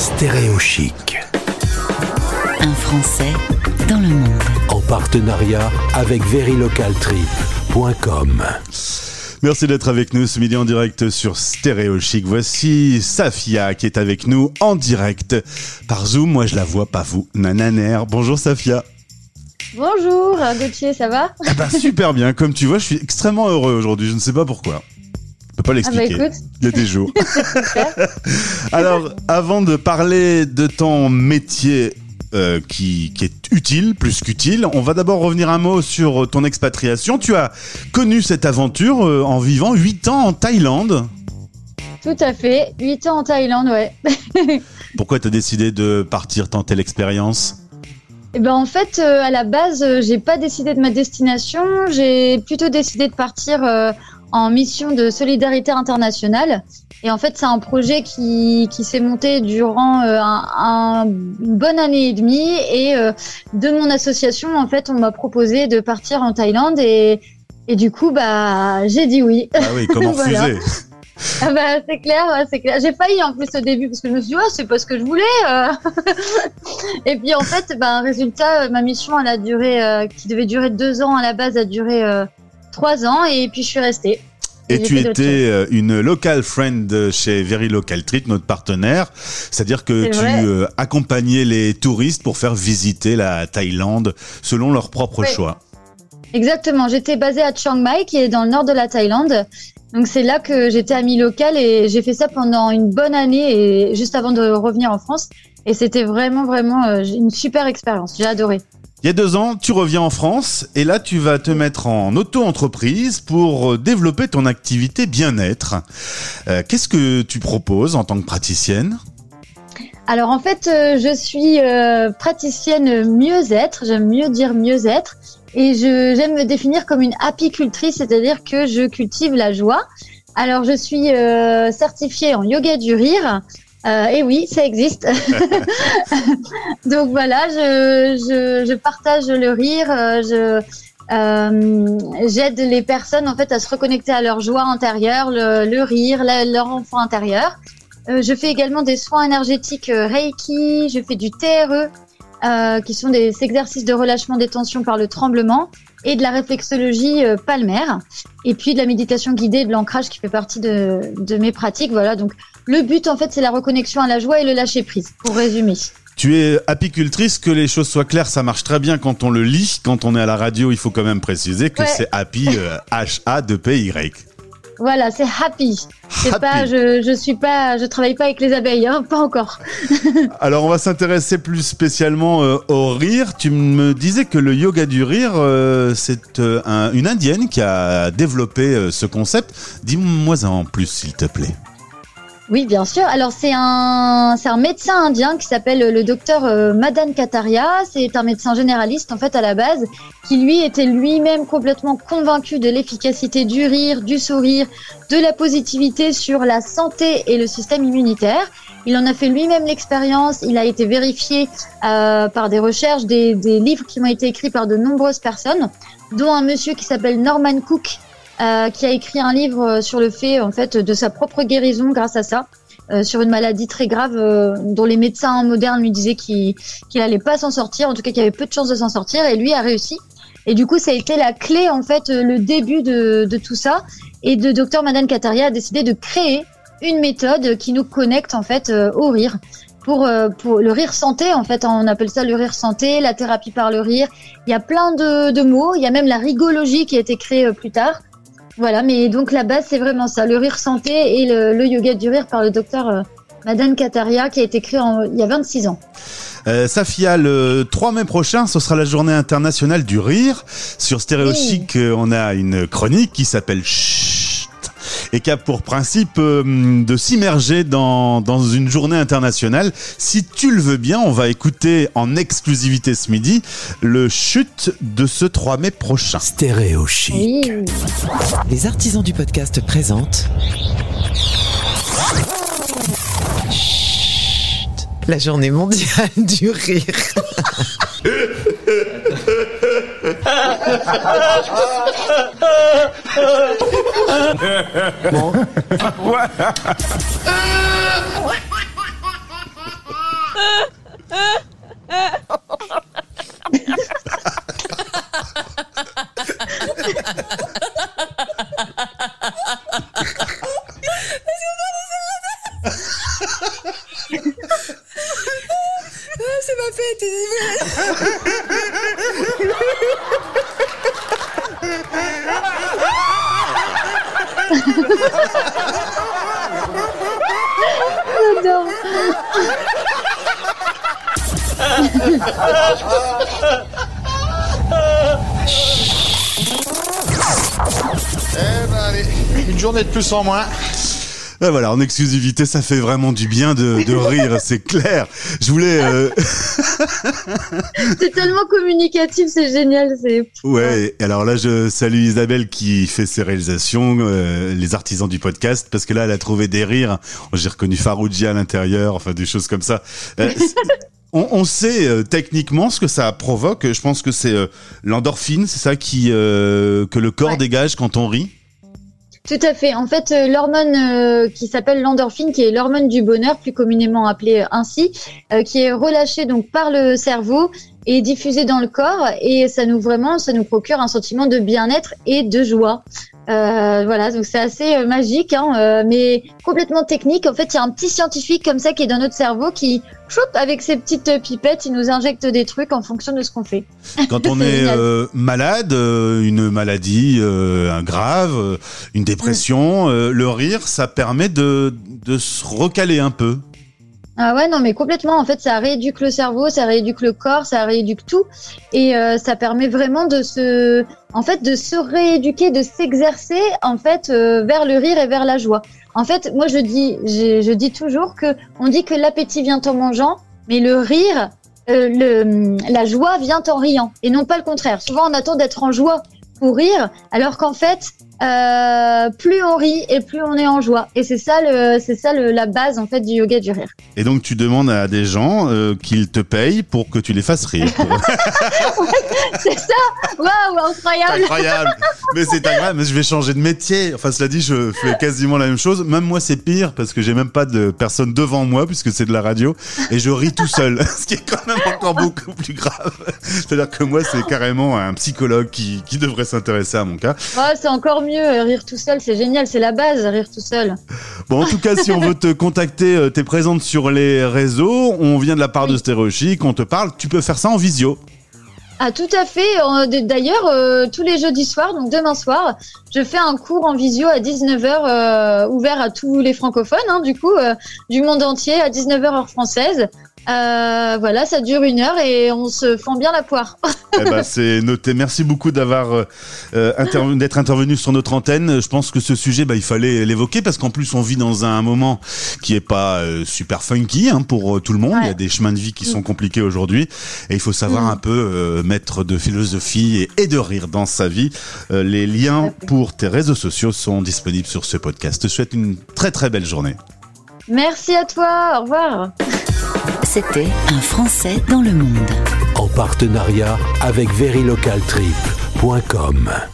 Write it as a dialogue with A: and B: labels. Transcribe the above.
A: Stéréo Chic.
B: Un Français dans le monde.
A: En partenariat avec verilocaltrip.com.
C: Merci d'être avec nous ce midi en direct sur Stéréo Chic. Voici Safia qui est avec nous en direct par Zoom. Moi, je la vois, pas vous. Nananer. Bonjour Safia.
D: Bonjour Gauthier, ça va?
C: Eh ben, super bien. Comme tu vois, je suis extrêmement heureux aujourd'hui. Je ne sais pas pourquoi. Je peux pas l'expliquer.
D: Ah bah écoute.
C: Il y a des jours. Alors, avant de parler de ton métier euh, qui, qui est utile, plus qu'utile, on va d'abord revenir un mot sur ton expatriation. Tu as connu cette aventure euh, en vivant 8 ans en Thaïlande.
D: Tout à fait, 8 ans en Thaïlande, ouais.
C: Pourquoi tu as décidé de partir tenter l'expérience?
D: Et ben en fait, euh, à la base, j'ai pas décidé de ma destination, j'ai plutôt décidé de partir en mission de solidarité internationale. Et en fait, c'est un projet qui, qui s'est monté durant euh, un, un- une bonne année et demie. Et euh, de mon association, en fait, on m'a proposé de partir en Thaïlande. Et, et du coup, bah, j'ai dit oui.
C: Ah oui, comment
D: Voilà.
C: refuser?
D: Ah bah, c'est clair, ouais, c'est clair. J'ai failli en plus au début parce que je me suis dit, ouais, c'est pas ce que je voulais. euh. et puis en fait, ben, résultat, euh, ma mission, elle a duré, euh, qui devait durer deux ans à la base, a duré euh, trois ans et puis je suis restée.
C: Et tu étais euh, une local friend chez Very Local Treat, notre partenaire. C'est-à-dire que tu
D: vrai.
C: euh, accompagnais les touristes pour faire visiter la Thaïlande selon leur propre choix.
D: Exactement, j'étais basée à Chiang Mai, qui est dans le nord de la Thaïlande. Donc c'est là que j'étais amie locale et j'ai fait ça pendant une bonne année et juste avant de revenir en France. Et c'était vraiment, vraiment euh, une super expérience. J'ai adoré.
C: Il y a deux ans, tu reviens en France et là, tu vas te mettre en auto-entreprise pour euh, développer ton activité bien-être. Euh, Qu'est-ce que tu proposes en tant que praticienne?
D: Alors en fait, euh, je suis praticienne mieux-être, j'aime mieux dire mieux-être, et j'aime me définir comme une apicultrice, c'est-à-dire que je cultive la joie. Alors je suis certifiée en yoga du rire. Euh, et oui, ça existe. Donc voilà, je, je, je partage le rire, euh, je euh, j'aide les personnes en fait à se reconnecter à leur joie intérieure, le, le rire, la- leur enfant intérieur. Euh, je fais également des soins énergétiques euh, Reiki, je fais du TRE, euh, qui sont des exercices de relâchement des tensions par le tremblement, et de la réflexologie euh, palmaire, et puis de la méditation guidée et de l'ancrage qui fait partie de, de mes pratiques. Voilà, donc le but en fait c'est la reconnexion à la joie et le lâcher prise, pour résumer.
C: Tu es apicultrice, que les choses soient claires, ça marche très bien quand on le lit. Quand on est à la radio, il faut quand même préciser que
D: Ouais.
C: c'est happy, euh, H-A-2-P-Y.
D: Voilà, c'est happy. C'est
C: Happy.
D: pas, je, je suis pas, je travaille pas avec les abeilles, hein, pas encore.
C: Alors on va s'intéresser plus spécialement euh, au rire. Tu me disais que le yoga du rire, euh, c'est euh, un- une indienne qui a développé ce concept. Dis-moi en plus s'il te plaît.
D: Oui, bien sûr. Alors c'est un c'est un médecin indien qui s'appelle le docteur euh, Madan Kataria. C'est un médecin généraliste en fait à la base qui lui était lui-même complètement convaincu de l'efficacité du rire, du sourire, de la positivité sur la santé et le système immunitaire. Il en a fait lui-même l'expérience. Il a été vérifié euh, par des recherches, des, des livres qui ont été écrits par de nombreuses personnes, dont un monsieur qui s'appelle Norman Cook euh, qui a écrit un livre euh, sur le fait en fait de sa propre guérison grâce à ça, euh, sur une maladie très grave euh, dont les médecins modernes lui disaient qu'il qu'il allait pas s'en sortir, en tout cas qu'il avait peu de chances de s'en sortir, et lui a réussi. Et du coup, ça a été la clé en fait, euh, le début de, de tout ça. Et de Dr Madan Kataria a décidé de créer une méthode qui nous connecte en fait euh, au rire. Pour, pour le rire santé, en fait, on appelle ça le rire santé, la thérapie par le rire. Il y a plein de, de mots. Il y a même la rigologie qui a été créée plus tard. Voilà, mais donc la base, c'est vraiment ça, le rire santé et le, le yoga du rire par le docteur euh, Madan Kataria qui a été créé en- il y a 26 ans.
C: Euh, Safia, le 3 mai prochain, ce sera la journée internationale du rire. Sur Stéréo
D: Oui.
C: Chic, euh, on a une chronique qui s'appelle et qui a pour principe euh, de s'immerger dans, dans une journée internationale. Si tu le veux bien, on va écouter en exclusivité ce midi le chute de ce 3 mai prochain.
A: Stéréo Chic.
D: Oui.
E: Les artisans du podcast présentent. Chut, La journée mondiale du rire.
D: bon.
F: Eh ben une journée de plus en moins.
C: Ah, voilà, en exclusivité, ça fait vraiment du bien de, de rire, c'est clair. Je voulais, euh,
D: C'est tellement communicatif, c'est génial. C'est
C: ouais. Alors là, je salue Isabelle qui fait ses réalisations, euh, les artisans du podcast, parce que là, elle a trouvé des rires. J'ai reconnu Farouji à l'intérieur, enfin des choses comme ça. Euh, on, on sait euh, techniquement ce que ça provoque. Je pense que c'est euh, l'endorphine, c'est ça qui euh, que le corps
D: Ouais.
C: dégage quand on rit?
D: Tout à fait. En fait, euh, l'hormone euh, qui s'appelle l'endorphine, qui est l'hormone du bonheur, plus communément appelée euh, ainsi, qui est relâchée donc par le cerveau et diffusée dans le corps, et ça nous vraiment, ça nous procure un sentiment de bien-être et de joie. Euh, voilà, donc c'est assez euh, magique, hein, euh, mais complètement technique. En fait, il y a un petit scientifique comme ça qui est dans notre cerveau qui, choup, avec ses petites pipettes, il nous injecte des trucs en fonction de ce qu'on fait.
C: Quand on est euh, malade, euh, une maladie euh, un grave, une dépression, euh, le rire, ça permet de, de se recaler un peu.
D: Ah ouais, non, mais complètement. En fait, ça rééduque le cerveau, ça rééduque le corps, ça rééduque tout. Et euh, ça permet vraiment de se, en fait, de se rééduquer, de s'exercer, en fait, euh, vers le rire et vers la joie. En fait, moi, je dis, je, je dis toujours que on dit que l'appétit vient en mangeant, mais le rire, euh, le, la joie vient en riant. Et non pas le contraire. Souvent, on attend d'être en joie pour rire, alors qu'en fait, euh, plus on rit et plus on est en joie. Et c'est ça, le, c'est ça le, la base, en fait, du yoga du rire.
C: Et donc tu demandes à des gens euh, qu'ils te payent pour que tu les fasses rire.
D: C'est ça Waouh, incroyable
C: incroyable. Mais c'est incroyable. Mais je vais changer de métier. Enfin, cela dit, je fais quasiment la même chose. Même moi, c'est pire parce que j'ai même pas de personne devant moi puisque c'est de la radio et je ris tout seul. Ce qui est quand même encore beaucoup plus grave. C'est-à-dire que moi, c'est carrément un psychologue qui, qui devrait s'intéresser à mon cas.
D: Oh, C'est encore mieux, euh, rire tout seul, c'est génial, c'est la base, rire tout seul.
C: Bon, en tout cas, si on veut te contacter, euh, t'es présente sur les réseaux. On vient de la part de Stéréo Chic, on te parle. Tu peux faire ça en visio.
D: Ah tout à fait, euh, d'ailleurs, euh, tous les jeudis soirs, donc demain soir, je fais un cours en visio à 19h, euh, ouvert à tous les francophones, hein, du coup, euh, du monde entier, à 19h heure française. Euh, voilà, ça dure une heure et on se fend bien la poire.
C: Eh ben, c'est noté. Merci beaucoup d'avoir euh, euh, intervenu- d'être intervenu sur notre antenne. Je pense que ce sujet, bah, il fallait l'évoquer parce qu'en plus, on vit dans un moment qui est pas euh, super funky hein, pour tout le monde. Il y a des chemins de vie qui sont compliqués aujourd'hui et il faut savoir un peu mettre de philosophie et, et de rire dans sa vie. Les liens pour tes réseaux sociaux sont disponibles sur ce podcast. Je te souhaite une très très belle journée.
D: Merci à toi, au revoir.
B: C'était Un Français dans le monde.
A: En partenariat avec verilocaltrip.com.